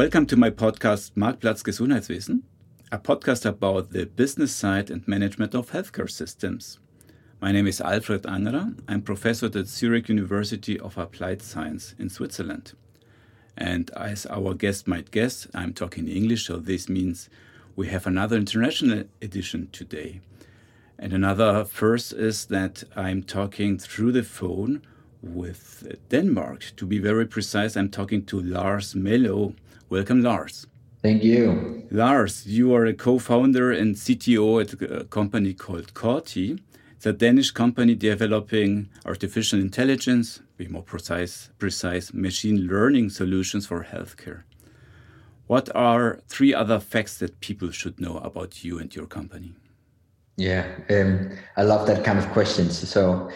Welcome to my podcast Marktplatz Gesundheitswesen, a podcast about the business side and management of healthcare systems. My name is Alfred Angerer. I'm professor at Zurich University of Applied Science in Switzerland. And as our guest might guess, I'm talking English, so this means we have another international edition today. And another first is that I'm talking through the phone with Denmark. To be very precise, I'm talking to Lars Maaløe. Welcome, Lars. Thank you. Lars, you are a co founder and CTO at a company called Corti. It's a Danish company developing artificial intelligence, be more precise, precise machine learning solutions for healthcare. What are three other facts that people should know about you and your company? Yeah, um, I love that kind of questions. So,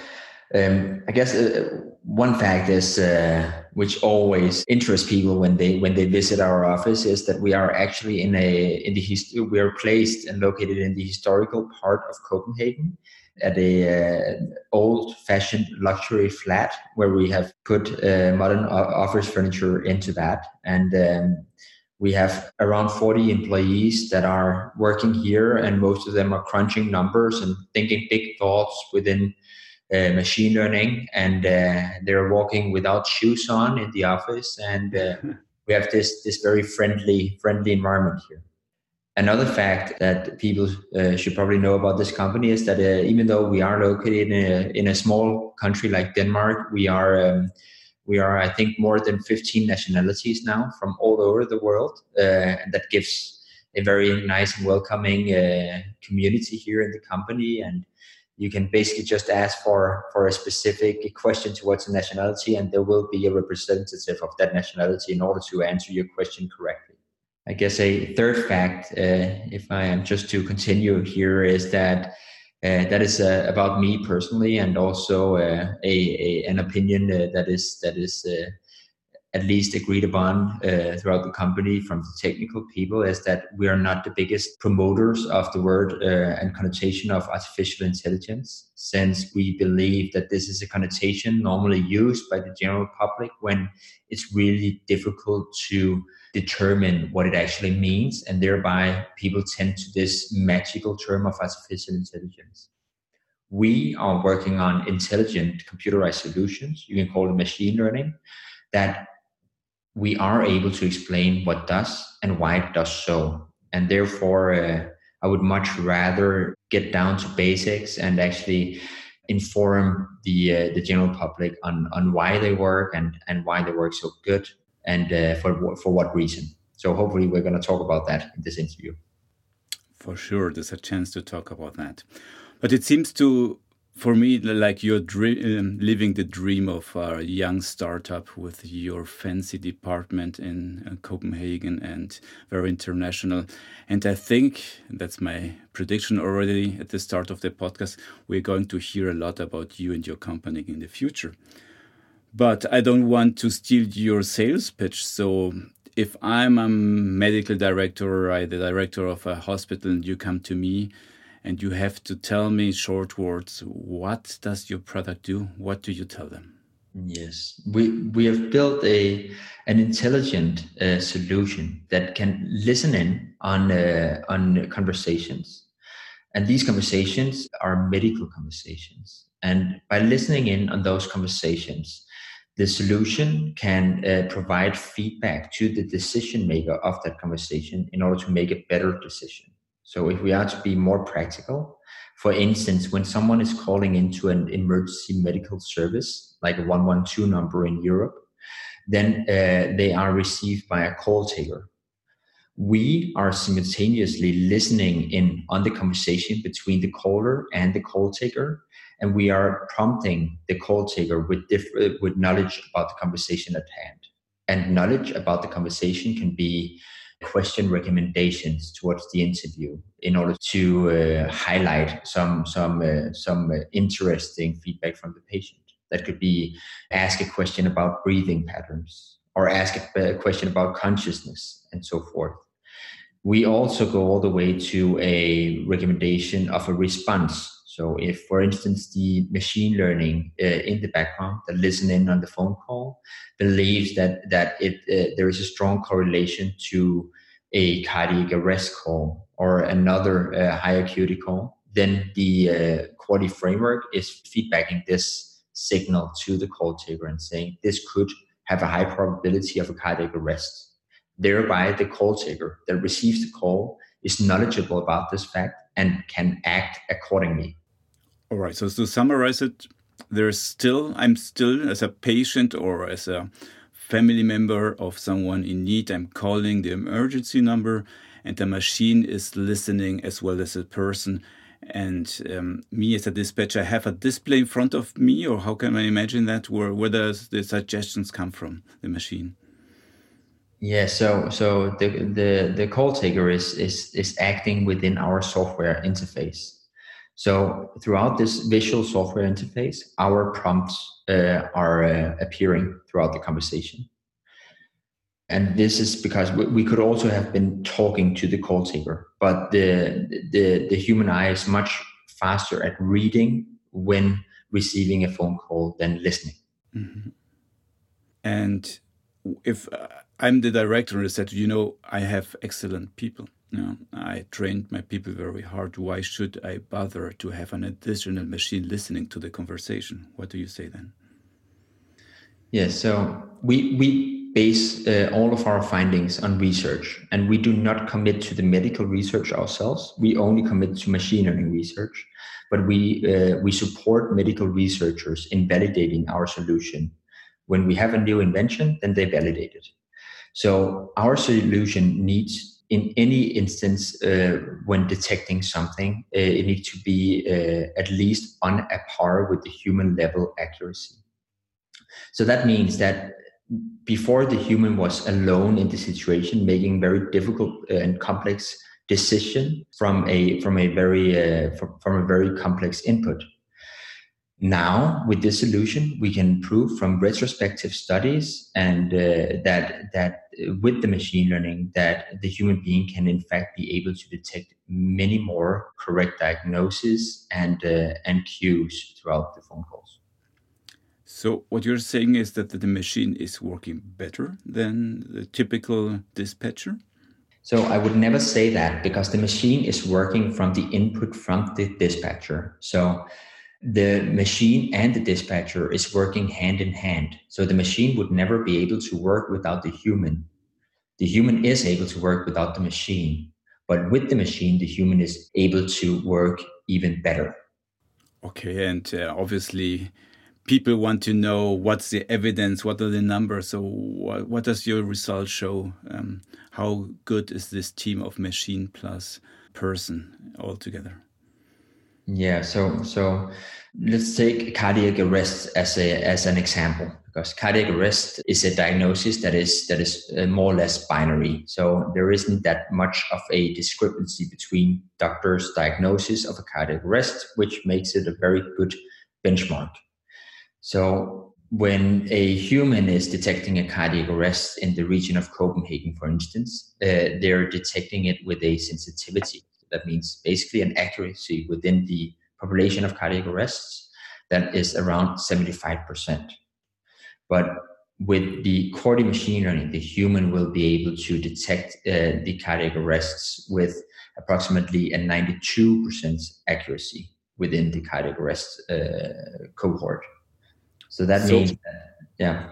um, I guess uh, one fact is uh, which always interests people when they when they visit our office is that we are actually in a in the hist- we are placed and located in the historical part of Copenhagen at a uh, old fashioned luxury flat where we have put uh, modern office furniture into that. And um, we have around 40 employees that are working here and most of them are crunching numbers and thinking big thoughts within uh, machine learning and uh, they're walking without shoes on in the office and uh, we have this this very friendly friendly environment here. Another fact that people uh, should probably know about this company is that uh, even though we are located in a, in a small country like denmark we are um, we are i think more than 15 nationalities now from all over the world uh, and that gives a very nice and welcoming community here in the company and you can basically just ask for for a specific question towards a nationality and there will be a representative of that nationality in order to answer your question correctly. I guess a third fact uh, if i am just to continue here is that uh, that is uh, about me personally and also uh, a, a, an opinion uh, that is that is uh, at least agreed upon uh, throughout the company from the technical people is that we are not the biggest promoters of the word uh, and connotation of artificial intelligence, since we believe that this is a connotation normally used by the general public when it's really difficult to determine what it actually means, and thereby people tend to this magical term of artificial intelligence. We are working on intelligent computerized solutions, you can call it machine learning, that we are able to explain what does and why it does so. And therefore, uh, I would much rather get down to basics and actually inform the uh, the general public on on why they work and and why they work so good and uh, for for what reason. So hopefully, we're going to talk about that in this interview. For sure, there's a chance to talk about that. But it seems to for me, like you're um, living the dream of a young startup with your fancy department in uh, Copenhagen and very international. And I think that's my prediction already at the start of the podcast. We're going to hear a lot about you and your company in the future. But I don't want to steal your sales pitch. So if I'm a medical director or the director of a hospital and you come to me, and you have to tell me short words what does your product do? What do you tell them? Yes. We we have built a an intelligent uh, solution that can listen in on uh, on conversations. And these conversations are medical conversations. And by listening in on those conversations the solution can uh, provide feedback to the decision maker of that conversation in order to make a better decision so if we are to be more practical, for instance, when someone is calling into an emergency medical service, like a 112 number in Europe, then uh, they are received by a call taker. We are simultaneously listening in on the conversation between the caller and the call taker, and we are prompting the call taker with diff- with knowledge about the conversation at hand. And knowledge about the conversation can be question recommendations towards the interview in order to uh, highlight some some uh, some uh, interesting feedback from the patient. That could be ask a question about breathing patterns or ask a question about consciousness and so forth. We also go all the way to a recommendation of a response. So, if, for instance, the machine learning uh, in the background that listening on the phone call believes that that it uh, there is a strong correlation to a cardiac arrest call or another uh, high acuity call, then the uh, Corti framework is feedbacking this signal to the call taker and saying this could have a high probability of a cardiac arrest. Thereby, the call taker that receives the call is knowledgeable about this fact and can act accordingly. All right. So to summarize it, there's still I'm still as a patient or as a family member of someone in need. I'm calling the emergency number, and the machine is listening as well as a person. And um, me as a dispatcher have a display in front of me, or how can I imagine that? Where where does the suggestions come from the machine? Yeah, so so the the the call taker is is is acting within our software interface. So throughout this visual software interface, our prompts uh, are uh, appearing throughout the conversation. And this is because we, could also have been talking to the call taker, but the, the, the human eye is much faster at reading when receiving a phone call than listening. Mm-hmm. And if uh, I'm the director and I said, you know, I have excellent people yeah, I trained my people very hard. Why should I bother to have an additional machine listening to the conversation? What do you say then? Yes, yeah, so we we base uh, all of our findings on research, and we do not commit to the medical research ourselves. We only commit to machine learning research, but we uh, we support medical researchers in validating our solution. When we have a new invention, then they validate it. So our solution needs in any instance uh, when detecting something, uh, it needs to be uh, at least on a par with the human level accuracy. So that means that before the human was alone in the situation, making very difficult and complex decision from a from a very uh, from, from a very complex input. Now, with this solution, we can prove from retrospective studies and uh, that that with the machine learning, that the human being can in fact be able to detect many more correct diagnoses and uh, and cues throughout the phone calls. So, what you're saying is that the machine is working better than the typical dispatcher. So I would never say that because the machine is working from the input from the dispatcher. So the machine and the dispatcher is working hand in hand. So the machine would never be able to work without the human. The human is able to work without the machine, but with the machine, the human is able to work even better. Okay, and uh, obviously, people want to know what's the evidence, what are the numbers. So, what, what does your result show? Um, how good is this team of machine plus person altogether? Yeah, so so let's take cardiac arrest as a as an example because cardiac arrest is a diagnosis that is that is uh, more or less binary. So there isn't that much of a discrepancy between doctors' diagnosis of a cardiac arrest, which makes it a very good benchmark. So when a human is detecting a cardiac arrest in the region of Copenhagen, for instance, uh, they're detecting it with a sensitivity that means basically an accuracy within the population of cardiac arrests that is around 75%. But with the Corti machine learning, the human will be able to detect uh, the cardiac arrests with approximately a 92% accuracy within the cardiac arrest uh, cohort. So that so means that, yeah.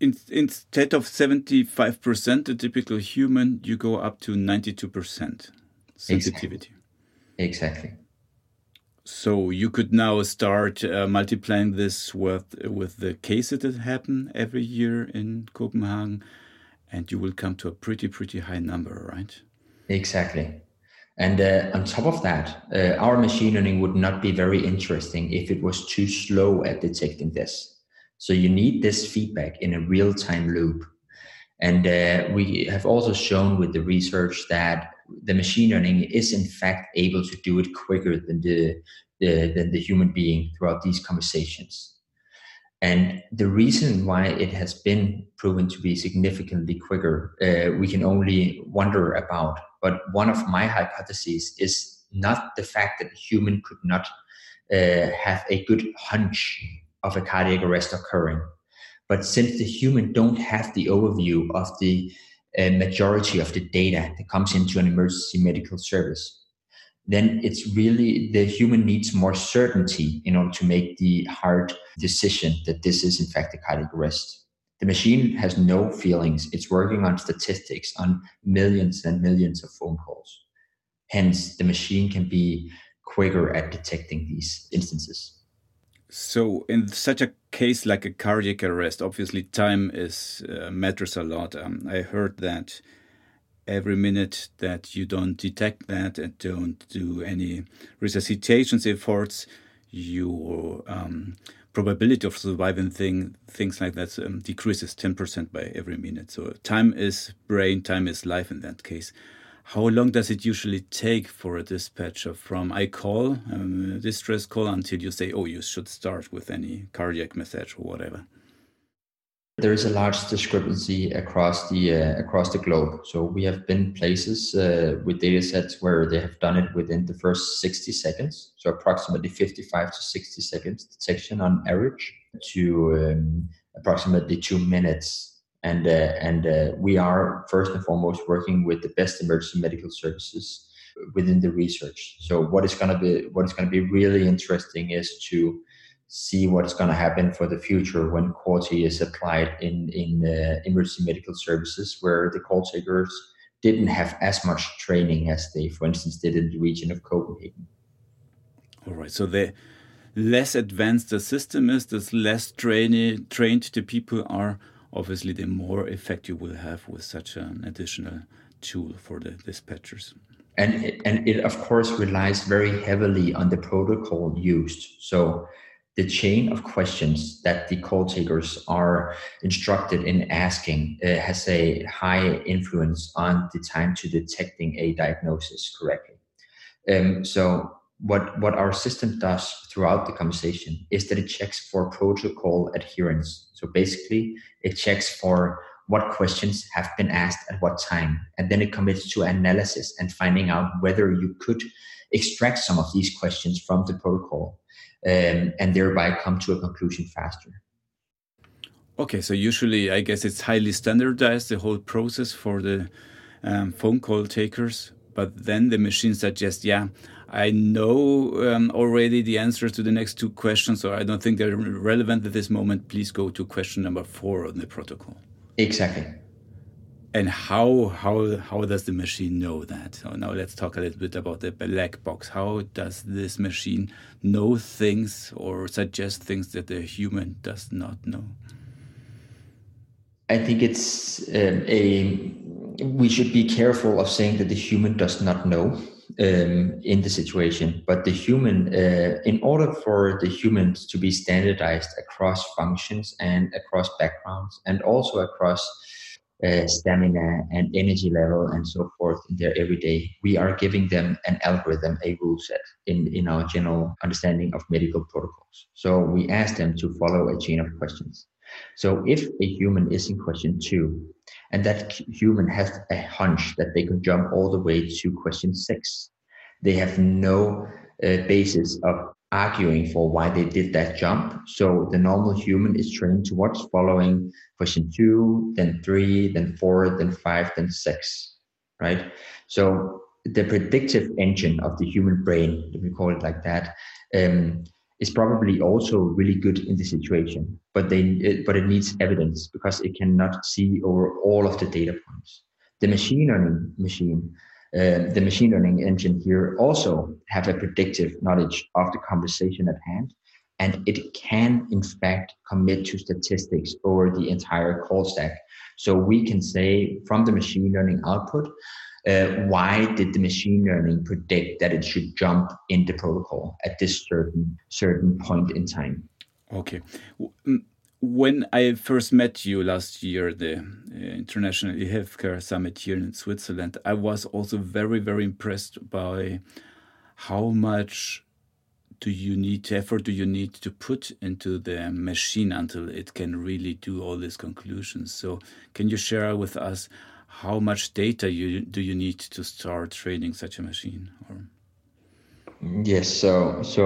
In, instead of 75%, the typical human, you go up to 92% sensitivity. Exactly. exactly. So you could now start uh, multiplying this with with the cases that happen every year in Copenhagen, and you will come to a pretty pretty high number, right? Exactly. And uh, on top of that, uh, our machine learning would not be very interesting if it was too slow at detecting this. So you need this feedback in a real time loop. And uh, we have also shown with the research that the machine learning is in fact able to do it quicker than the, the than the human being throughout these conversations. And the reason why it has been proven to be significantly quicker, uh, we can only wonder about. But one of my hypotheses is not the fact that a human could not uh, have a good hunch of a cardiac arrest occurring. But since the human don't have the overview of the uh, majority of the data that comes into an emergency medical service, then it's really the human needs more certainty in order to make the hard decision that this is in fact a cardiac arrest. The machine has no feelings. It's working on statistics on millions and millions of phone calls. Hence, the machine can be quicker at detecting these instances. So, in such a case like a cardiac arrest, obviously time is uh, matters a lot. Um, I heard that every minute that you don't detect that and don't do any resuscitation efforts, your um, probability of surviving thing, things like that um, decreases 10% by every minute. So time is brain, time is life in that case. How long does it usually take for a dispatcher from I call, um, distress call, until you say, oh, you should start with any cardiac message or whatever? there is a large discrepancy across the uh, across the globe. So we have been places uh, with data sets where they have done it within the first 60 seconds, so approximately 55 to 60 seconds detection on average, to um, approximately two minutes. And uh, and uh, we are first and foremost working with the best emergency medical services within the research. So what is going to be what is going to be really interesting is to see what's going to happen for the future when Corti is applied in in uh, emergency medical services where the call takers didn't have as much training as they for instance did in the region of copenhagen all right so the less advanced the system is the less trained trained the people are obviously the more effect you will have with such an additional tool for the dispatchers and it, and it of course relies very heavily on the protocol used so the chain of questions that the call takers are instructed in asking uh, has a high influence on the time to detecting a diagnosis correctly. Um, so what what our system does throughout the conversation is that it checks for protocol adherence. So basically, it checks for what questions have been asked at what time, and then it commits to analysis and finding out whether you could extract some of these questions from the protocol um, and thereby come to a conclusion faster. Okay, so usually I guess it's highly standardized, the whole process for the um, phone call takers, but then the machine suggests, yeah, I know um, already the answers to the next two questions, so I don't think they're relevant at this moment. Please go to question number four on the protocol. Exactly. And how how how does the machine know that? So now let's talk a little bit about the black box. How does this machine know things or suggest things that the human does not know? I think it's um, a we should be careful of saying that the human does not know um, in the situation, but the human, uh, in order for the humans to be standardized across functions and across backgrounds, and also across uh, stamina and energy level and so forth in their everyday. We are giving them an algorithm, a rule set in, in our general understanding of medical protocols. So we ask them to follow a chain of questions. So if a human is in question two, and that human has a hunch that they could jump all the way to question six, they have no uh, basis of arguing for why they did that jump. So the normal human is trained towards following question two, then three, then four, then five, then six, right? So the predictive engine of the human brain, if we call it like that, um, is probably also really good in the situation, but they it, but it needs evidence because it cannot see over all of the data points. The machine learning machine uh, the machine learning engine here also have a predictive knowledge of the conversation at hand and it can in fact commit to statistics over the entire call stack. So we can say from the machine learning output uh, why did the machine learning predict that it should jump in the protocol at this certain certain point in time? Okay. When I first met you last year, the uh, International Healthcare Summit here in Switzerland, I was also very, very impressed by how much do you need effort do you need to put into the machine until it can really do all these conclusions. So, can you share with us how much data you do you need to start training such a machine? Or? Yes, so so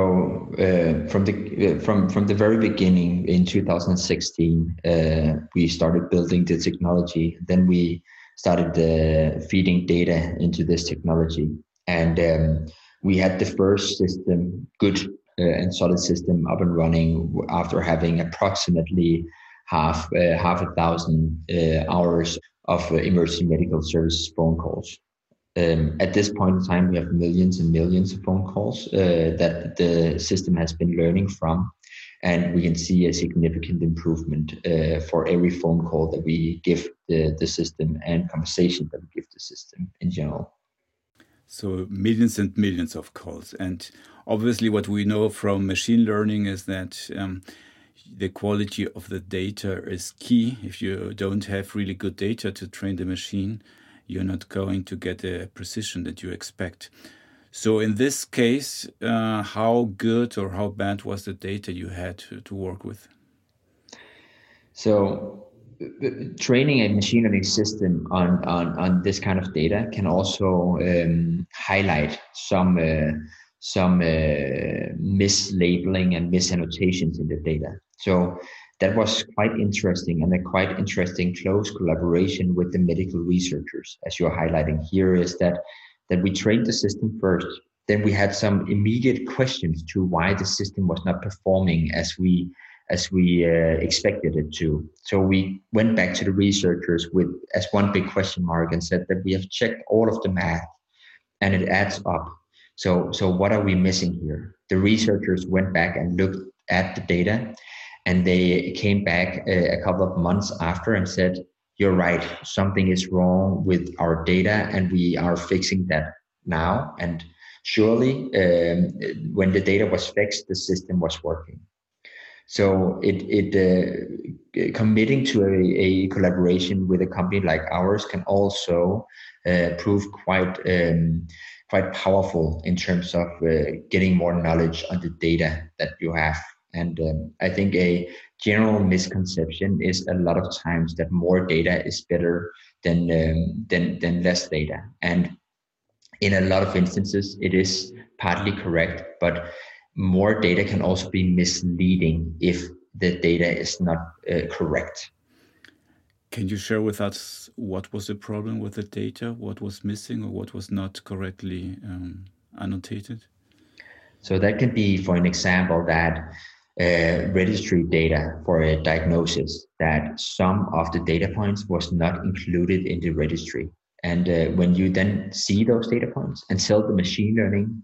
uh, from the uh, from from the very beginning in 2016, uh, we started building the technology. Then we started uh, feeding data into this technology, and um, we had the first system, good uh, and solid system, up and running after having approximately half uh, half a thousand hours of emergency medical service phone calls um, at this point in time, we have millions and millions of phone calls uh, that the system has been learning from. And we can see a significant improvement uh, for every phone call that we give the, the system and conversation that we give the system in general. So, millions and millions of calls. And obviously, what we know from machine learning is that um, the quality of the data is key. If you don't have really good data to train the machine, you're not going to get the precision that you expect. So in this case, uh, how good or how bad was the data you had to, to work with? So training a machine learning system on, on, on this kind of data can also um, highlight some uh, some uh, mislabeling and misannotations in the data. So that was quite interesting and a quite interesting close collaboration with the medical researchers as you're highlighting here is that that we trained the system first then we had some immediate questions to why the system was not performing as we as we uh, expected it to. So we went back to the researchers with as one big question mark and said that we have checked all of the math and it adds up. So so what are we missing here? The researchers went back and looked at the data and they came back a, a couple of months after and said you're right. Something is wrong with our data and we are fixing that now. And surely um, when the data was fixed the system was working so it, it uh, committing to a, a, collaboration with a company like ours can also uh, prove quite um, quite powerful in terms of uh, getting more knowledge on the data that you have and um, I think a general misconception is a lot of times that more data is better than um, than than less data. And in a lot of instances, it is partly correct, but more data can also be misleading if the data is not uh, correct. Can you share with us what was the problem with the data? What was missing or what was not correctly um, annotated? So that can be, for an example, that uh, registry data for a diagnosis that some of the data points was not included in the registry. And uh, when you then see those data points and tell the machine learning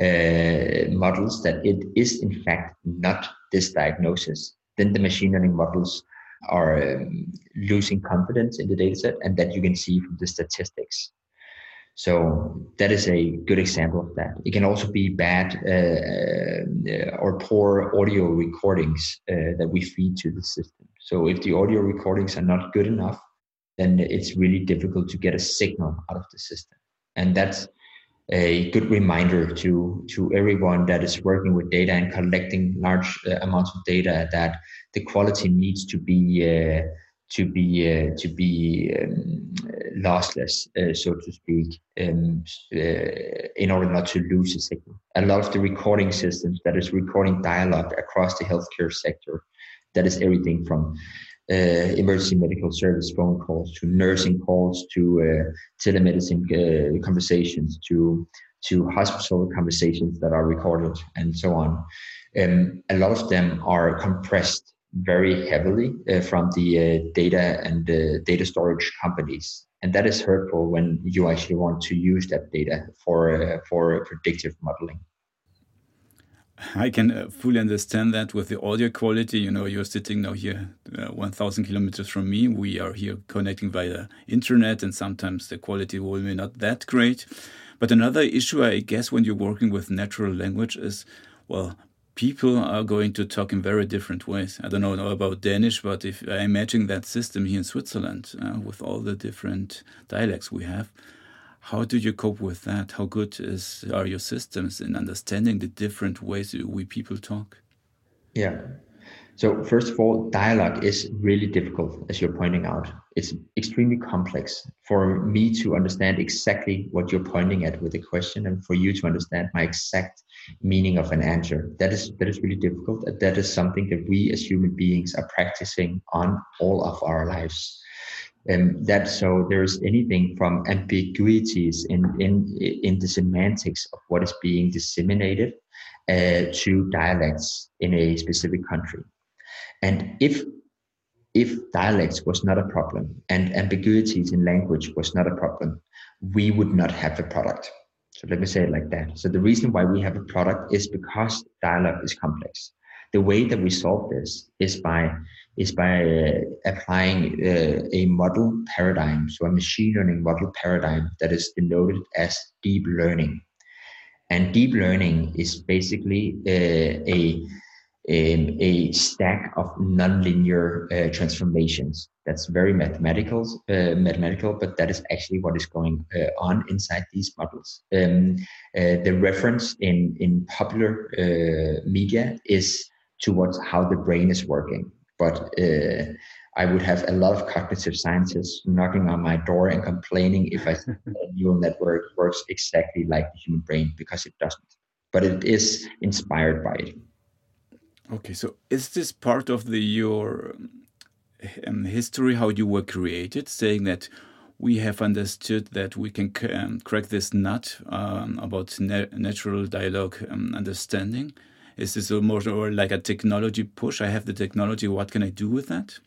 uh, models that it is in fact not this diagnosis, then the machine learning models are um, losing confidence in the dataset, and that you can see from the statistics. So that is a good example of that. It can also be bad uh, uh, or poor audio recordings uh, that we feed to the system. So if the audio recordings are not good enough, then it's really difficult to get a signal out of the system. And that's a good reminder to to everyone that is working with data and collecting large uh, amounts of data that the quality needs to be uh, to be uh, to be um, lossless, uh, so to speak, um, uh, in order not to lose a signal. A lot of the recording systems that is recording dialogue across the healthcare sector, that is everything from emergency medical service phone calls to nursing calls to uh, telemedicine uh, conversations to to hospital conversations that are recorded and so on. Um, a lot of them are compressed very heavily uh, from the uh, data and the data storage companies. And that is hurtful when you actually want to use that data for, uh, for predictive modeling. I can uh, fully understand that with the audio quality. You know, you're sitting now here uh, 1,000 kilometers from me. We are here connecting via internet, and sometimes the quality will be not that great. But another issue, I guess, when you're working with natural language is, well, people are going to talk in very different ways. I don't know about Danish, but if I imagine that system here in Switzerland uh, with all the different dialects we have, how do you cope with that? How good is are your systems in understanding the different ways we people talk? Yeah. So first of all, dialogue is really difficult, as you're pointing out. It's extremely complex for me to understand exactly what you're pointing at with the question, and for you to understand my exact meaning of an answer. That is that is really difficult. That is something that we as human beings are practicing on all of our lives. Um, that so there's anything from ambiguities in in in the semantics of what is being disseminated uh, to dialects in a specific country and if if dialects was not a problem and ambiguities in language was not a problem, we would not have a product. So let me say it like that. So the reason why we have a product is because dialogue is complex. The way that we solve this is by is by uh, applying uh, a model paradigm, so a machine learning model paradigm that is denoted as deep learning. And deep learning is basically uh, a um, a stack of nonlinear uh, transformations. That's very mathematical, uh, mathematical, but that is actually what is going uh, on inside these models. Um, the reference in in popular media is towards how the brain is working, but uh, I would have a lot of cognitive scientists knocking on my door and complaining if I said a neural network works exactly like the human brain because it doesn't. But it is inspired by it. Okay, so is this part of the your um, history how you were created, saying that we have understood that we can um, crack this nut um, about na natural dialogue um, understanding? Is this more or like a technology push? I have the technology. What can I do with that?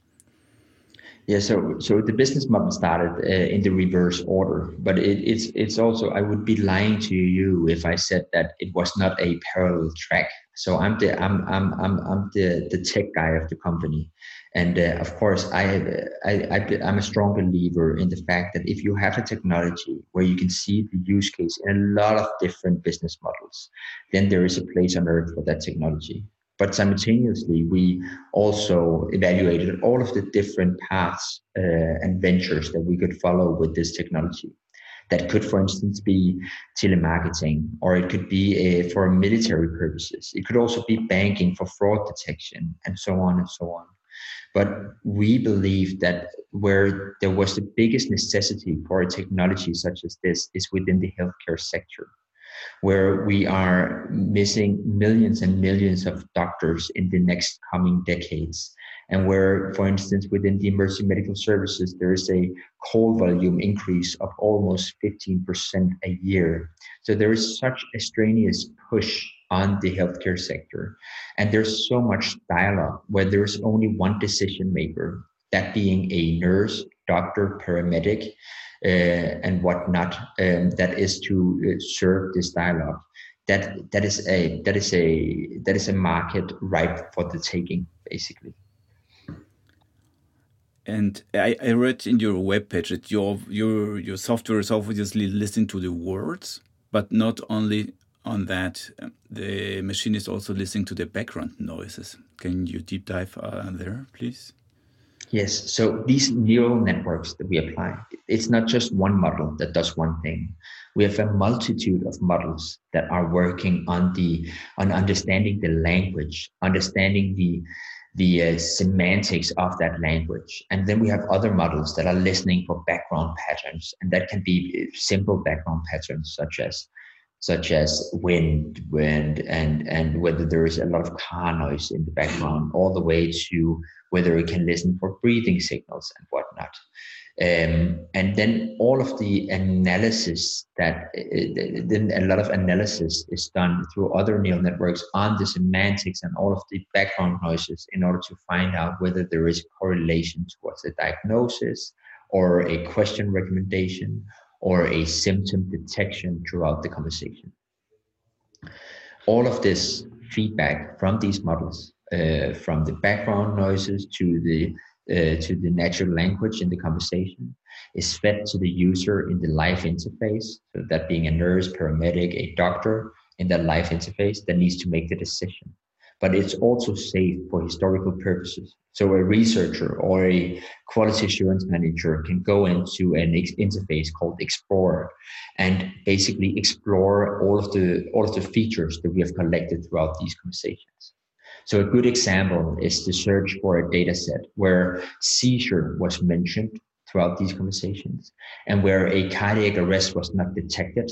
Yeah, so so the business model started uh, in the reverse order, but it, it's it's also I would be lying to you if I said that it was not a parallel track. So I'm the I'm I'm I'm I'm the the tech guy of the company, and uh, of course I, I I I'm a strong believer in the fact that if you have a technology where you can see the use case in a lot of different business models, then there is a place on earth for that technology. But simultaneously, we also evaluated all of the different paths uh, and ventures that we could follow with this technology. That could, for instance, be telemarketing, or it could be a, for military purposes. It could also be banking for fraud detection, and so on and so on. But we believe that where there was the biggest necessity for a technology such as this is within the healthcare sector where we are missing millions and millions of doctors in the next coming decades. And where, for instance, within the emergency medical services, there is a call volume increase of almost 15% a year. So there is such a strenuous push on the healthcare sector. And there's so much dialogue where there's only one decision maker, that being a nurse, doctor, paramedic, uh, and whatnot um, that is to uh, serve this dialogue. That that is a that is a that is a market ripe for the taking, basically. And I, I read in your webpage that your your your software is obviously listening to the words, but not only on that. The machine is also listening to the background noises. Can you deep dive uh, there, please? Yes. So these neural networks that we apply, it's not just one model that does one thing. We have a multitude of models that are working on the on understanding the language, understanding the the uh, semantics of that language. And then we have other models that are listening for background patterns, and that can be simple background patterns such as such as wind, wind, and and whether there is a lot of car noise in the background, all the way to whether we can listen for breathing signals and whatnot. Um, and then all of the analysis that uh, then a lot of analysis is done through other neural networks on the semantics and all of the background noises in order to find out whether there is correlation towards a diagnosis or a question recommendation or a symptom detection throughout the conversation. All of this feedback from these models uh, from the background noises to the uh, to the natural language in the conversation is fed to the user in the live interface. So that being a nurse, paramedic, a doctor in that live interface that needs to make the decision. But it's also safe for historical purposes. So a researcher or a quality assurance manager can go into an interface called Explorer and basically explore all of the all of the features that we have collected throughout these conversations. So a good example is the search for a data set where seizure was mentioned throughout these conversations and where a cardiac arrest was not detected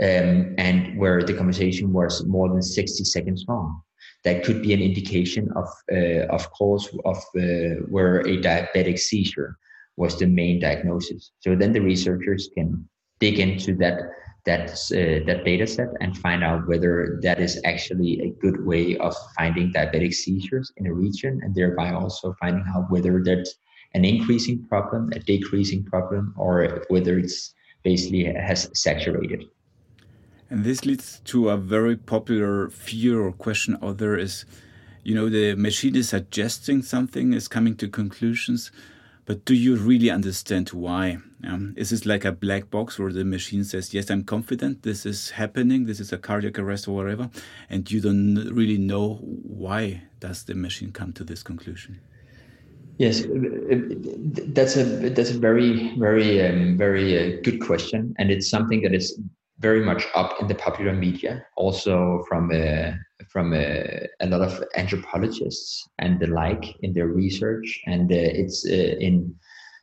um, and where the conversation was more than 60 seconds long. That could be an indication of, uh, of course, of uh, where a diabetic seizure was the main diagnosis. So then the researchers can dig into that that uh, that data set and find out whether that is actually a good way of finding diabetic seizures in a region and thereby also finding out whether that's an increasing problem a decreasing problem or whether it's basically has saturated and this leads to a very popular fear or question out there is you know the machine is suggesting something is coming to conclusions but do you really understand why? Um, is this like a black box where the machine says, Yes, I'm confident this is happening, this is a cardiac arrest or whatever, and you don't really know why does the machine come to this conclusion? Yes, uh, uh, that's a that's a very very um, very uh, good question, and it's something that is very much up in the popular media, also from uh, from uh, a lot of anthropologists and the like in their research, and uh, it's uh, in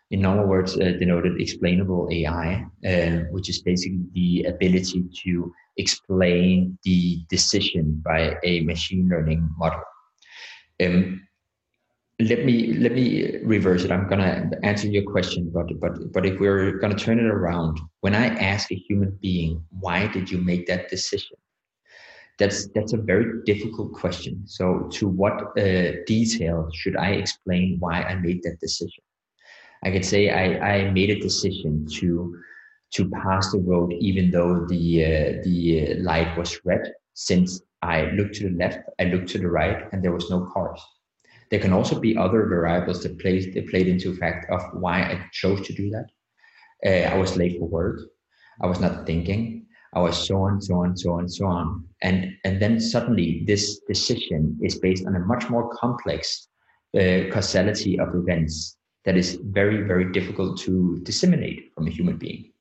in normal words uh, denoted explainable AI, uh, which is basically the ability to explain the decision by a machine learning model. Um, let me let me reverse it. I'm gonna answer your question, but but but if we're gonna turn it around, when I ask a human being, why did you make that decision? That's that's a very difficult question. So, to what uh, detail should I explain why I made that decision? I could say I, I made a decision to to pass the road even though the uh, the light was red. Since I looked to the left, I looked to the right, and there was no cars there can also be other variables that played that played into fact of why I chose to do that. Uh, I was late for work. I was not thinking. I was so on, so on, so on, so on, and and then suddenly this decision is based on a much more complex uh, causality of events that is very very difficult to disseminate from a human being.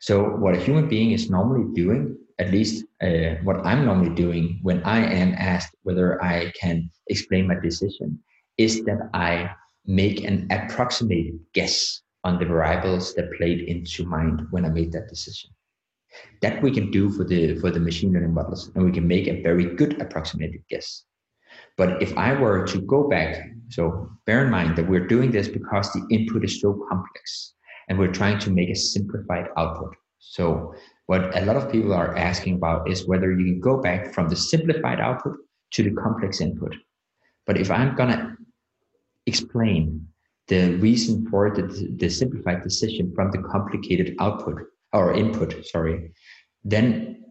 So what a human being is normally doing at least uh, what I'm normally doing when I am asked whether I can explain my decision is that I make an approximate guess on the variables that played into mind when I made that decision. That we can do for the for the machine learning models, and we can make a very good approximated guess. But if I were to go back, so bear in mind that we're doing this because the input is so complex, and we're trying to make a simplified output. So what a lot of people are asking about is whether you can go back from the simplified output to the complex input. But if I'm gonna explain the reason for the, the simplified decision from the complicated output or input, sorry, then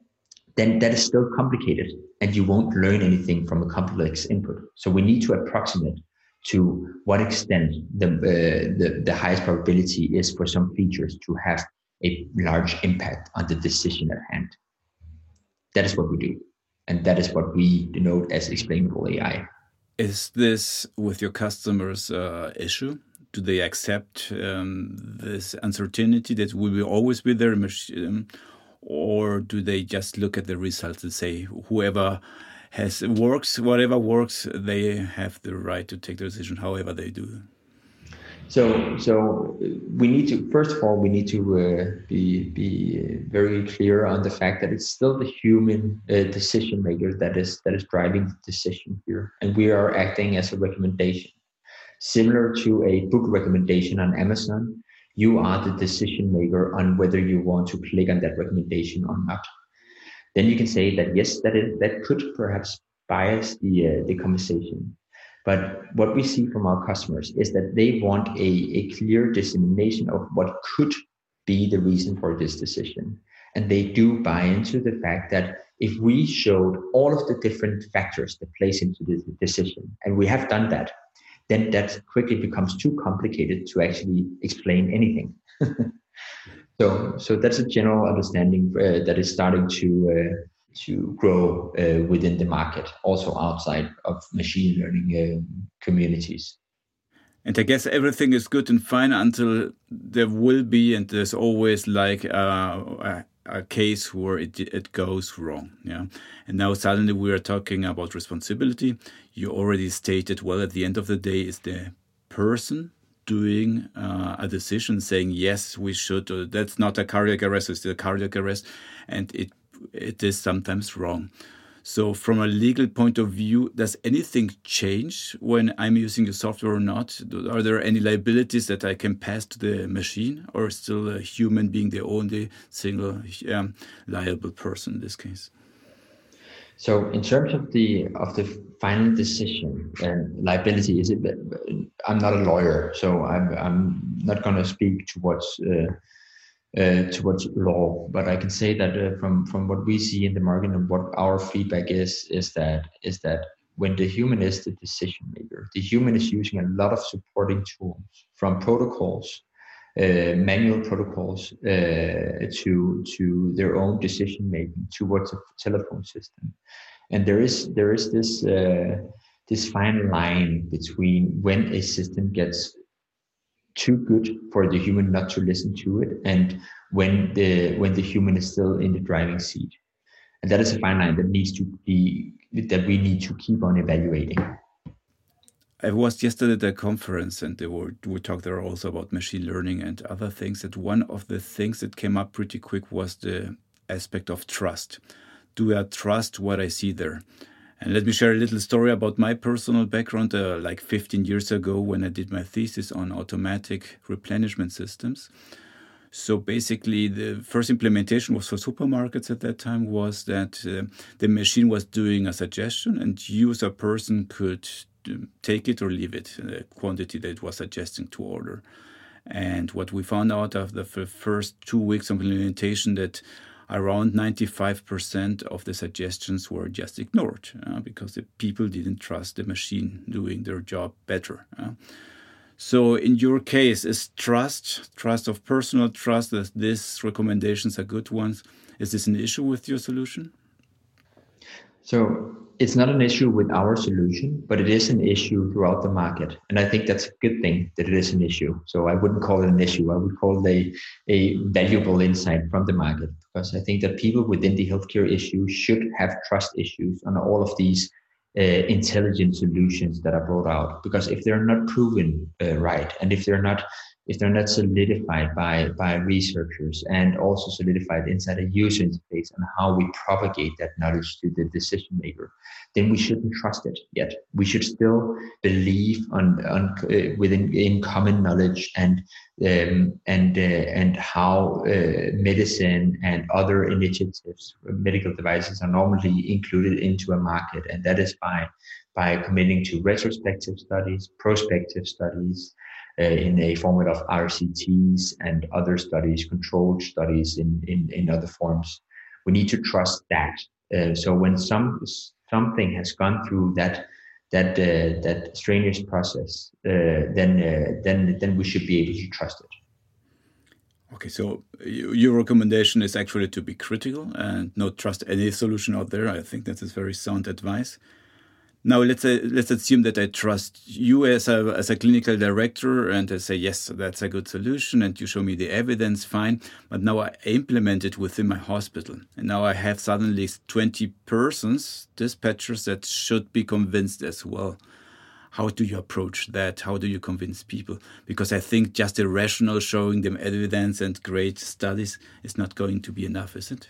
then that is still complicated and you won't learn anything from a complex input. So we need to approximate to what extent the, uh, the, the highest probability is for some features to have a large impact on the decision at hand. That is what we do. And that is what we denote as explainable AI. Is this with your customers uh, issue? Do they accept um, this uncertainty that we will always be there, or do they just look at the results and say whoever has works, whatever works, they have the right to take the decision however they do? So, so we need to first of all we need to uh, be be very clear on the fact that it's still the human uh, decision maker that is that is driving the decision here, and we are acting as a recommendation, similar to a book recommendation on Amazon. You are the decision maker on whether you want to click on that recommendation or not. Then you can say that yes, that is, that could perhaps bias the uh, the conversation but what we see from our customers is that they want a, a clear dissemination of what could be the reason for this decision. And they do buy into the fact that if we showed all of the different factors that plays into the decision, and we have done that, then that quickly becomes too complicated to actually explain anything. so, so that's a general understanding uh, that is starting to uh, to grow uh, within the market, also outside of machine learning uh, communities. And I guess everything is good and fine until there will be, and there's always like uh, a case where it it goes wrong. Yeah, and now suddenly we are talking about responsibility. You already stated well. At the end of the day, is the person doing uh, a decision saying yes, we should. Uh, that's not a cardiac arrest; it's a cardiac arrest, and it it is sometimes wrong. So, from a legal point of view, does anything change when I'm using the software or not? Are there any liabilities that I can pass to the machine, or still a human being the only single um, liable person in this case? So, in terms of the of the final decision and liability, is it? I'm not a lawyer, so I'm I'm not going to speak towards. Uh, uh, towards law. But I can say that uh, from from what we see in the market and what our feedback is is that is that when the human is the decision maker, the human is using a lot of supporting tools from protocols, uh, manual protocols uh, to to their own decision making towards a telephone system, and there is there is this. Uh, this fine line between when a system gets too good for the human not to listen to it and when the when the human is still in the driving seat and that is a fine line that needs to be that we need to keep on evaluating I was yesterday at a conference and they were we talked there also about machine learning and other things. That one of the things that came up pretty quick was the aspect of trust. Do I trust what I see there? And let me share a little story about my personal background. Uh, like 15 years ago, when I did my thesis on automatic replenishment systems. So basically, the first implementation was for supermarkets at that time was that uh, the machine was doing a suggestion, and a person could um, take it or leave it, the quantity that it was suggesting to order. And what we found out after the first two weeks of implementation that around 95% of the suggestions were just ignored uh, because the people didn't trust the machine doing their job better. Uh. So, in your case, is trust, trust of personal trust that these recommendations are good ones, is this an issue with your solution? So, it's not an issue with our solution, but it is an issue throughout the market. And I think that's a good thing that it is an issue. So I wouldn't call it an issue. I would call it a, a valuable insight from the market because I think that people within the healthcare issue should have trust issues on all of these uh, intelligent solutions that are brought out. Because if they're not proven uh, right and if they're not if they're not solidified by, by researchers and also solidified inside a user interface and how we propagate that knowledge to the decision maker, then we shouldn't trust it yet. We should still believe on, on uh, within in common knowledge and um, and uh, and how uh, medicine and other initiatives, medical devices, are normally included into a market, and that is by by committing to retrospective studies, prospective studies, in a format of RCTs and other studies, controlled studies in, in, in other forms. We need to trust that. Uh, so when some something has gone through that that uh, that strenuous process, uh, then uh, then then we should be able to trust it. Okay, so your recommendation is actually to be critical and not trust any solution out there. I think that is very sound advice. Now let's say, let's assume that I trust you as a as a clinical director and I say yes that's a good solution and you show me the evidence fine. But now I implement it within my hospital. And now I have suddenly 20 persons dispatchers that should be convinced as well. How do you approach that? How do you convince people? Because I think just the rational showing them evidence and great studies is not going to be enough is it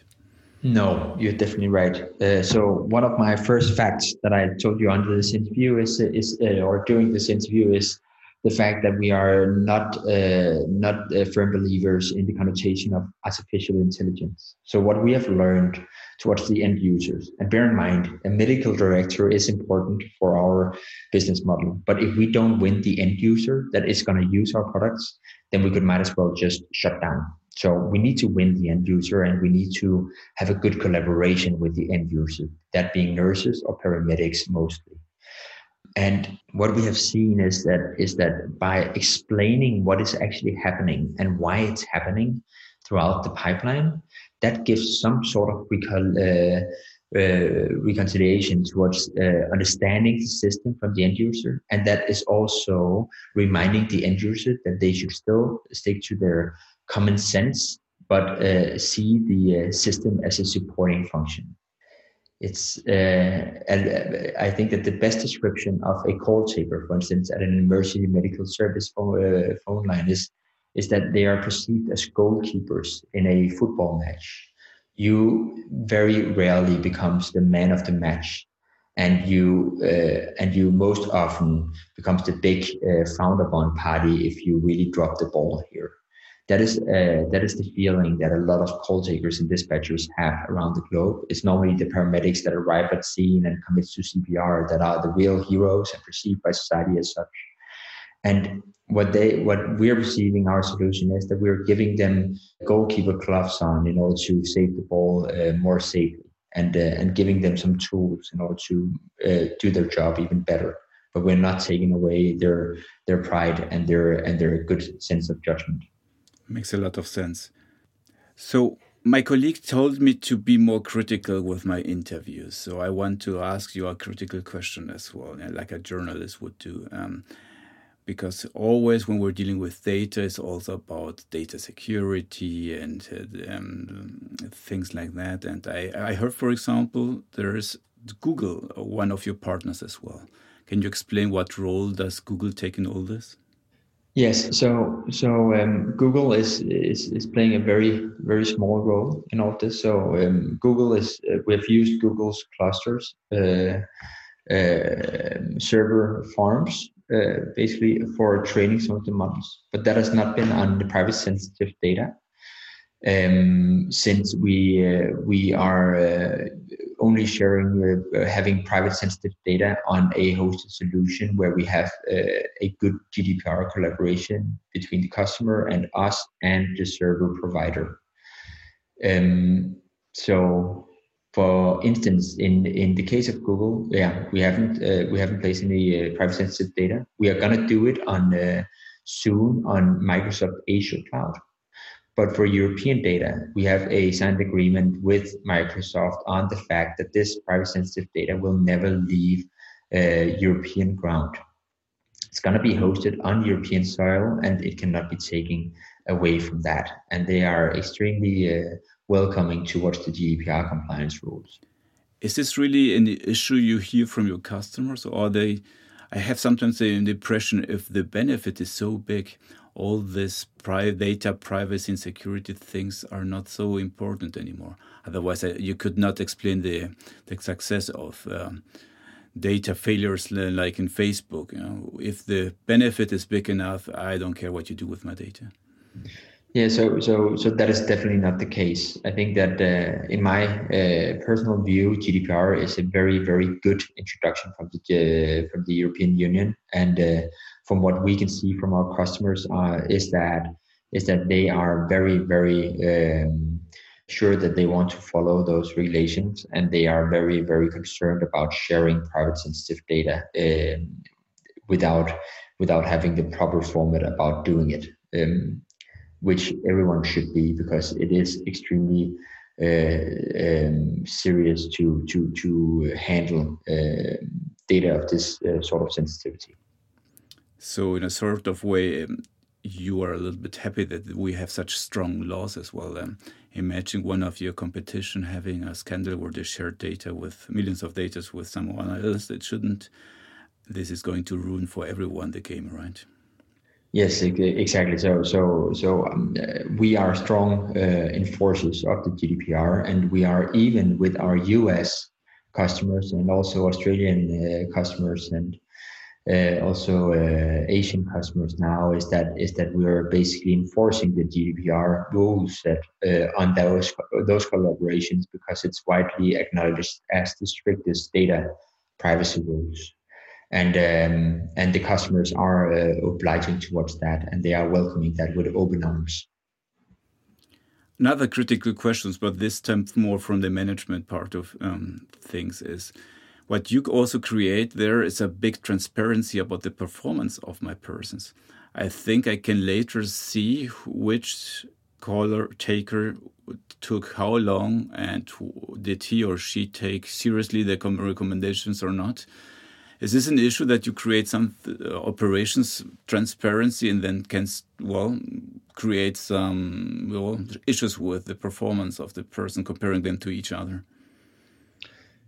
no, you're definitely right. Uh, so one of my first facts that I told you under this interview is is uh, or during this interview is the fact that we are not uh, not uh, firm believers in the connotation of artificial intelligence. So what we have learned towards the end users, and bear in mind, a medical director is important for our business model. But if we don't win the end user that is going to use our products, then we could might as well just shut down so we need to win the end user and we need to have a good collaboration with the end user, that being nurses or paramedics mostly. And what we have seen is that is that by explaining what is actually happening and why it's happening throughout the pipeline, that gives some sort of recol- uh, uh, reconciliation towards uh, understanding the system from the end user, and that is also reminding the end user that they should still stick to their common sense but uh, see the uh, system as a supporting function. It's uh, and uh, I think that the best description of a call taker, for instance, at an emergency medical service phone, phone line is is that they are perceived as goalkeepers in a football match. You very rarely becomes the man of the match and you uh, and you most often becomes the big uh, frowned upon party if you really drop the ball here. That is uh, that is the feeling that a lot of call takers and dispatchers have around the globe. It's normally the paramedics that arrive at scene and commit to CPR that are the real heroes and perceived by society as such. And what they what we're receiving our solution is that we're giving them goalkeeper gloves on in order to save the ball uh, more safely and uh, and giving them some tools in order to uh, do their job even better. But we're not taking away their their pride and their and their good sense of judgment. Makes a lot of sense. So my colleague told me to be more critical with my interviews. So I want to ask you a critical question as well, like a journalist would do. Um, because always when we're dealing with data, it's also about data security and uh, um, things like that. And I, I heard, for example, there's Google, one of your partners as well. Can you explain what role does Google take in all this? Yes, so so um, Google is, is is playing a very very small role in all this. So um, Google is uh, we've used Google's clusters, uh, uh, server farms uh, basically for training some of the models, but that has not been on the privacy sensitive data. Um, since we uh, we are uh, only sharing uh, having private sensitive data on a hosted solution where we have uh, a good GDPR collaboration between the customer and us and the server provider. Um, so for instance, in in the case of Google, yeah, we haven't uh, we haven't placed any uh, privacy sensitive data. We are gonna do it on uh, soon on Microsoft Azure Cloud. But for European data, we have a signed agreement with Microsoft on the fact that this privacy sensitive data will never leave uh, European ground. It's going to be hosted on European soil and it cannot be taken away from that. And they are extremely uh, welcoming towards the GDPR compliance rules. Is this really an issue you hear from your customers, or are they? I have sometimes the impression if the benefit is so big, all this private data privacy and security things are not so important anymore. Otherwise, you could not explain the the success of. Um, data failures like in Facebook. You know, if the benefit is big enough, I don't care what you do with my data. Yeah, so so so that is definitely not the case. I think that uh, in my uh, personal view, GDPR is a very very good introduction from the uh, from the European Union, and uh, from what we can see from our customers, uh, is that is that they are very very um, sure that they want to follow those regulations, and they are very very concerned about sharing private sensitive data um, without without having the proper format about doing it. Um, which everyone should be because it is extremely uh, um, serious to to to handle uh, data of this uh, sort of sensitivity. So, in a sort of way, um, you are a little bit happy that we have such strong laws as well. Um, imagine one of your competition having a scandal where they share data with millions of data with someone else. It shouldn't. This is going to ruin for everyone the game, right? Yes, exactly. So, so, so um, uh, we are strong uh, enforcers of the GDPR, and we are even with our US customers and also Australian uh, customers and uh, also uh, Asian customers now. Is that is that we are basically enforcing the GDPR rules that uh, on those those collaborations because it's widely acknowledged as the strictest data privacy rules and um, and the customers are uh, obliging towards that, and they are welcoming that with open arms. Another critical questions, but this time more from the management part of um, things, is what you also create there is a big transparency about the performance of my persons. I think I can later see which caller taker took how long and did he or she take seriously the recommendations or not is this an issue that you create some uh, operations transparency and then can well create some well, issues with the performance of the person comparing them to each other?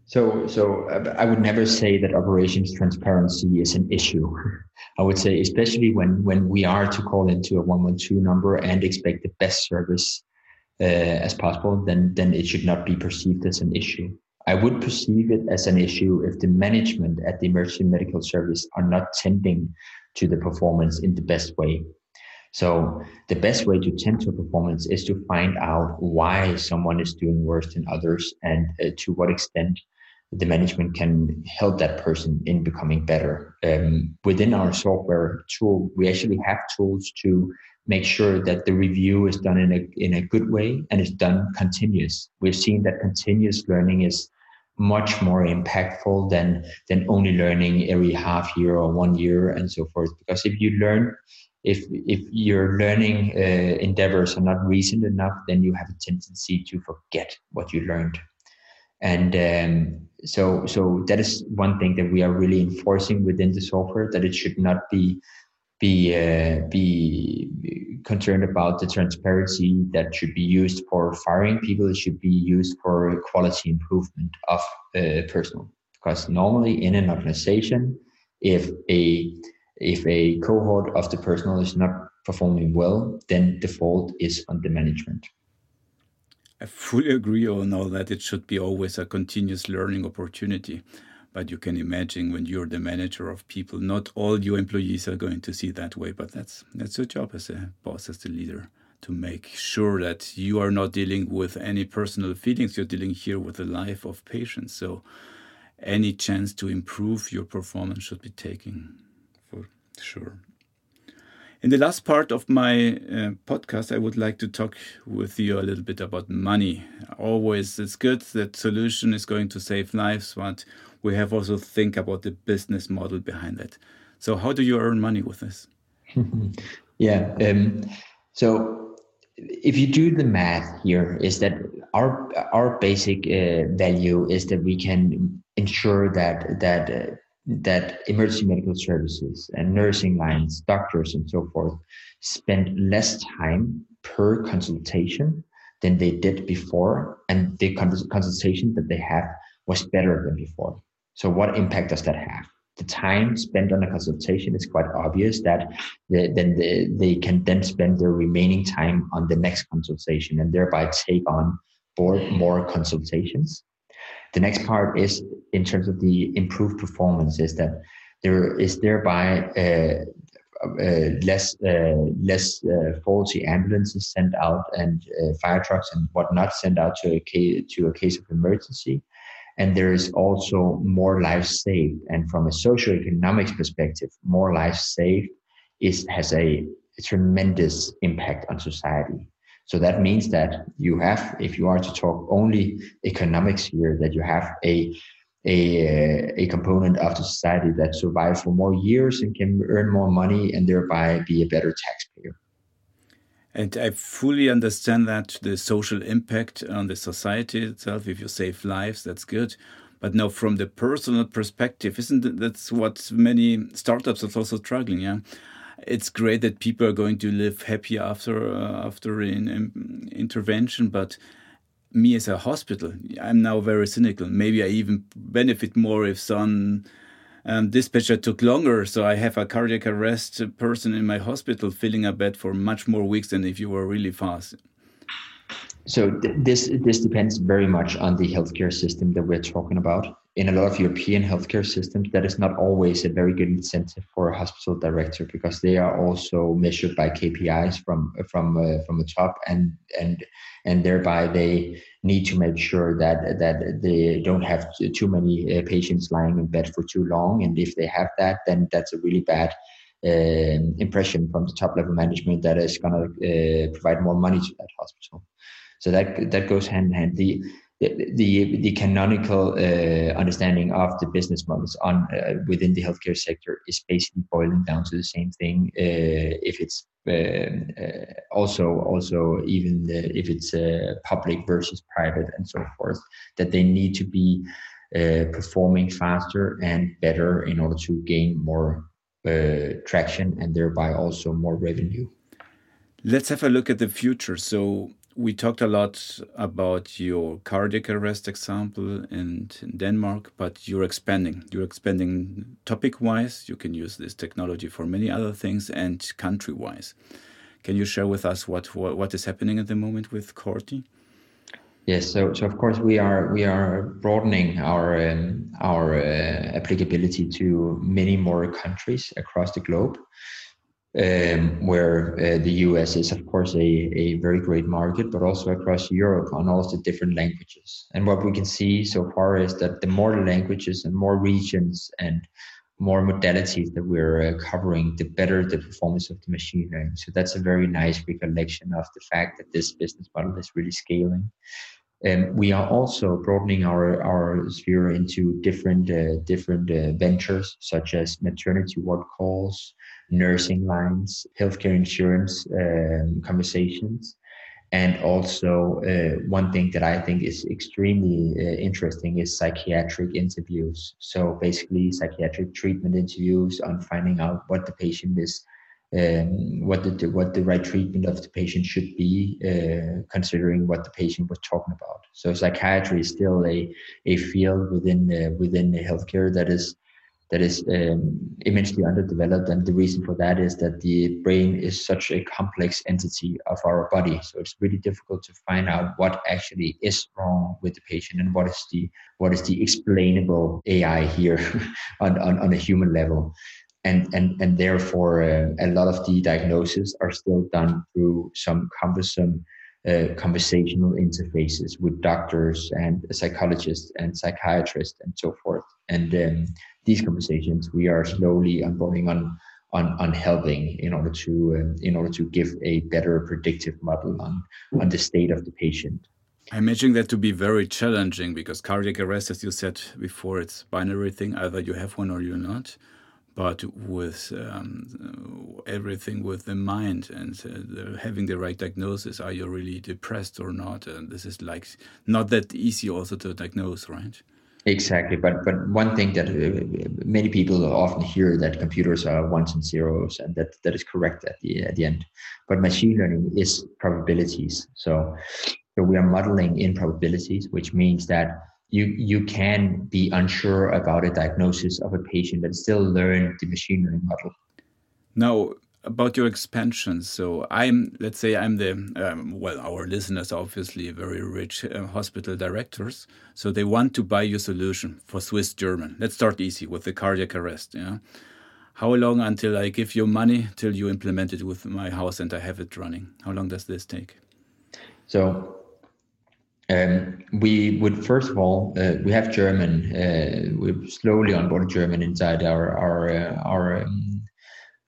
So, so uh, I would never say that operations transparency is an issue. I would say, especially when when we are to call into a one one two number and expect the best service uh, as possible, then then it should not be perceived as an issue. I would perceive it as an issue if the management at the emergency medical service are not tending to the performance in the best way. So the best way to tend to performance is to find out why someone is doing worse than others and uh, to what extent the management can help that person in becoming better. Um, within our software tool, we actually have tools to make sure that the review is done in a in a good way and is done continuous. We've seen that continuous learning is much more impactful than than only learning every half year or one year and so forth. Because if you learn, if if your learning uh, endeavors are not recent enough, then you have a tendency to forget what you learned. And um, so so that is one thing that we are really enforcing within the software that it should not be be uh, be concerned about the transparency that should be used for firing people. It should be used for quality improvement of uh, personnel. Because normally in an organization, if a if a cohort of the personnel is not performing well, then the fault is on the management. I fully agree on all that. It should be always a continuous learning opportunity. But you can imagine when you're the manager of people, not all your employees are going to see that way. But that's that's your job as a boss, as the leader, to make sure that you are not dealing with any personal feelings. You're dealing here with the life of patients. So any chance to improve your performance should be taken for sure. In the last part of my uh, podcast, I would like to talk with you a little bit about money. Always, it's good that solution is going to save lives, but we have also think about the business model behind it. So, how do you earn money with this? yeah. Um, so, if you do the math here, is that our our basic uh, value is that we can ensure that that uh, that emergency medical services and nursing lines, doctors, and so forth spend less time per consultation than they did before, and the consultation that they have was better than before. So, what impact does that have? The time spent on a consultation is quite obvious that the, then the, they can then spend their remaining time on the next consultation and thereby take on more, more consultations the next part is in terms of the improved performance is that there is thereby uh, uh, less uh, less uh, faulty ambulances sent out and uh, fire trucks and whatnot sent out to a case, to a case of emergency, and there is also more lives saved. And from a socioeconomic perspective, more lives saved is has a, a tremendous impact on society. So that means that you have, if you are to talk only economics here, that you have a a, a component of the society that survives for more years and can earn more money and thereby be a better taxpayer. And I fully understand that the social impact on the society itself, if you save lives, that's good. But now, from the personal perspective, isn't that that's what many startups are also struggling? Yeah, it's great that people are going to live happy after uh, after an, intervention, but me as a hospital, I'm now very cynical. Maybe I even benefit more if some um, dispatcher took longer, so I have a cardiac arrest person in my hospital filling a bed for much more weeks than if you were really fast. So th- this this depends very much on the healthcare system that we're talking about in a lot of European healthcare systems, that is not always a very good incentive for a hospital director because they are also measured by KPIs from from uh, from the top, and and and thereby they need to make sure that that they don't have too many uh, patients lying in bed for too long, and if they have that, then that's a really bad. Uh, impression from the top level management that is going to uh, provide more money to that hospital. So that that goes hand in hand. The the, the, canonical uh, understanding of the business models on uh, within the healthcare sector is basically boiling down to the same thing. Uh, if it's um, uh, also also even if it's uh, public versus private and so forth, that they need to be uh, performing faster and better in order to gain more traction and thereby also more revenue. Let's have a look at the future. So we talked a lot about your cardiac arrest example in, Denmark, but you're expanding. You're expanding topic wise. You can use this technology for many other things and country wise. Can you share with us what, what, what is happening at the moment with Corti? Yes, so so of course we are we are broadening our um, our uh, applicability to many more countries across the globe um, where uh, the US is, of course, a, a very great market, but also across Europe on all the different languages. And what we can see so far is that the more languages and more regions and more modalities that we're uh, covering, the better the performance of the machine learning. So that's a very nice recollection of the fact that this business model is really scaling. Um, we are also broadening our, our sphere into different uh, different uh, ventures such as maternity ward calls, nursing lines, healthcare insurance um, conversations. And also, uh, one thing that I think is extremely uh, interesting is psychiatric interviews. So, basically, psychiatric treatment interviews on finding out what the patient is, um, what the what the right treatment of the patient should be, uh, considering what the patient was talking about. So, psychiatry is still a a field within uh, within the healthcare that is that is um, immensely underdeveloped. And the reason for that is that the brain is such a complex entity of our body. So it's really difficult to find out what actually is wrong with the patient and what is the what is the explainable AI here on, on, on a human level. And, and, and therefore, uh, a lot of the diagnoses are still done through some cumbersome uh, conversational interfaces with doctors and psychologists and psychiatrists and so forth. And um, these conversations we are slowly onboarding on on, on helping in order to uh, in order to give a better predictive model on on the state of the patient. I imagine that to be very challenging because cardiac arrest, as you said before, it's binary thing. Either you have one or you're not. But with um, everything with the mind and uh, having the right diagnosis, are you really depressed or not? And this is like not that easy also to diagnose, right? Exactly, but but one thing that uh, many people often hear that computers are ones and zeros, and that that is correct at the at the end. But machine learning is probabilities. So so we are modeling in probabilities, which means that you you can be unsure about a diagnosis of a patient and still learn the machine learning model. Now, about your expansion. So I'm, let's say, I'm the um, well, our listeners are obviously very rich uh, hospital directors, so they want to buy your solution for Swiss German. Let's start easy with the cardiac arrest. Yeah, how long until I give you money till you implement it with my house and I have it running? How long does this take? So. Um, we would first of all uh, we have German. Uh, we've slowly onboarded German inside our our uh, our um,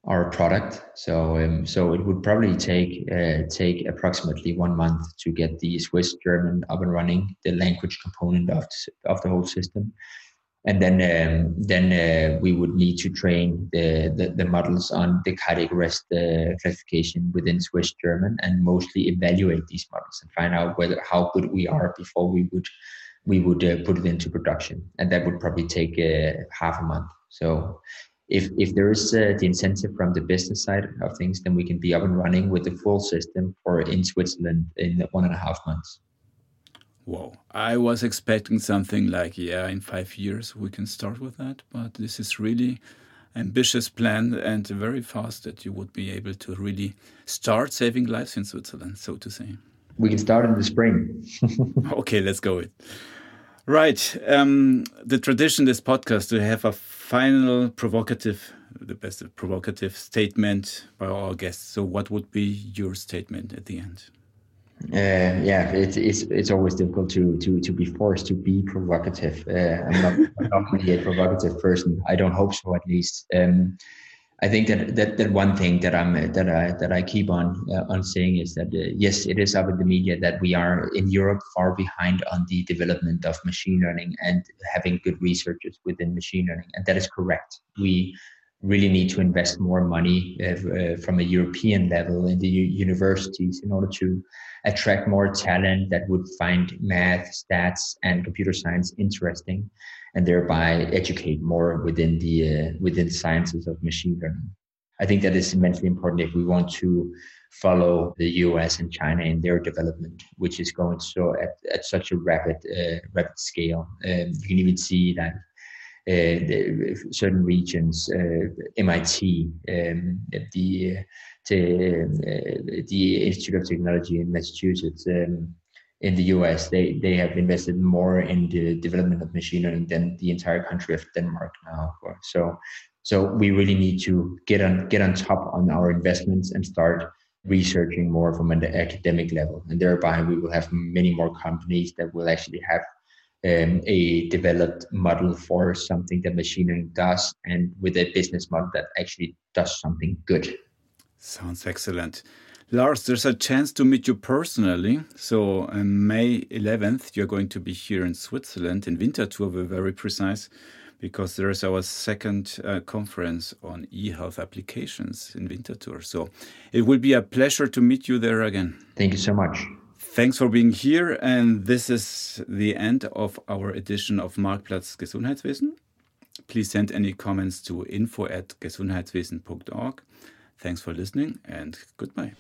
our product. So um, so it would probably take uh, take approximately one month to get the Swiss German up and running, the language component of of the whole system, and then um, then uh, we would need to train the, the, the models on the cardiac arrest uh, classification within Swiss German and mostly evaluate these models and find out whether how good we are before we would we would uh, put it into production, and that would probably take uh, half a month. So if if there is uh, the incentive from the business side of things, then we can be up and running with the full system for in Switzerland in one and a half months. Whoa! I was expecting something like yeah, in five years we can start with that, but this is really ambitious plan and very fast that you would be able to really start saving lives in Switzerland, so to say. We can start in the spring. okay, let's go it. Right. Um, the tradition this podcast to have a final provocative, the best provocative statement by our guests. So, what would be your statement at the end? Uh, yeah, it's it's it's always difficult to to to be forced to be provocative. Uh, I'm not, not really a provocative person. I don't hope so, at least. Um, I think that, that that one thing that I'm that I that I keep on uh, on saying is that uh, yes, it is up in the media that we are in Europe far behind on the development of machine learning and having good researchers within machine learning, and that is correct. We really need to invest more money uh, uh from a European level in the universities in order to attract more talent that would find math, stats, and computer science interesting and thereby educate more within the uh, within the sciences of machine learning. I think that is immensely important if we want to follow the US and China in their development, which is going so at, at such a rapid uh, rapid scale. Um, you can even see that uh, certain regions, uh, MIT, um, the uh, the Institute of Technology in Massachusetts. Um, in the US, they, they have invested more in the development of machine learning than the entire country of Denmark now. So, so we really need to get on get on top on our investments and start researching more from an academic level, and thereby we will have many more companies that will actually have um, a developed model for something that machine learning does, and with a business model that actually does something good. Sounds excellent. Lars, there's a chance to meet you personally. So, on May 11th, you're going to be here in Switzerland, in Winterthur, we're very precise, because there is our second uh, conference on e health applications in Winterthur. So, it will be a pleasure to meet you there again. Thank you so much. Thanks for being here. And this is the end of our edition of Marktplatz Gesundheitswesen. Please send any comments to info at gesundheitswesen.org. Thanks for listening and goodbye.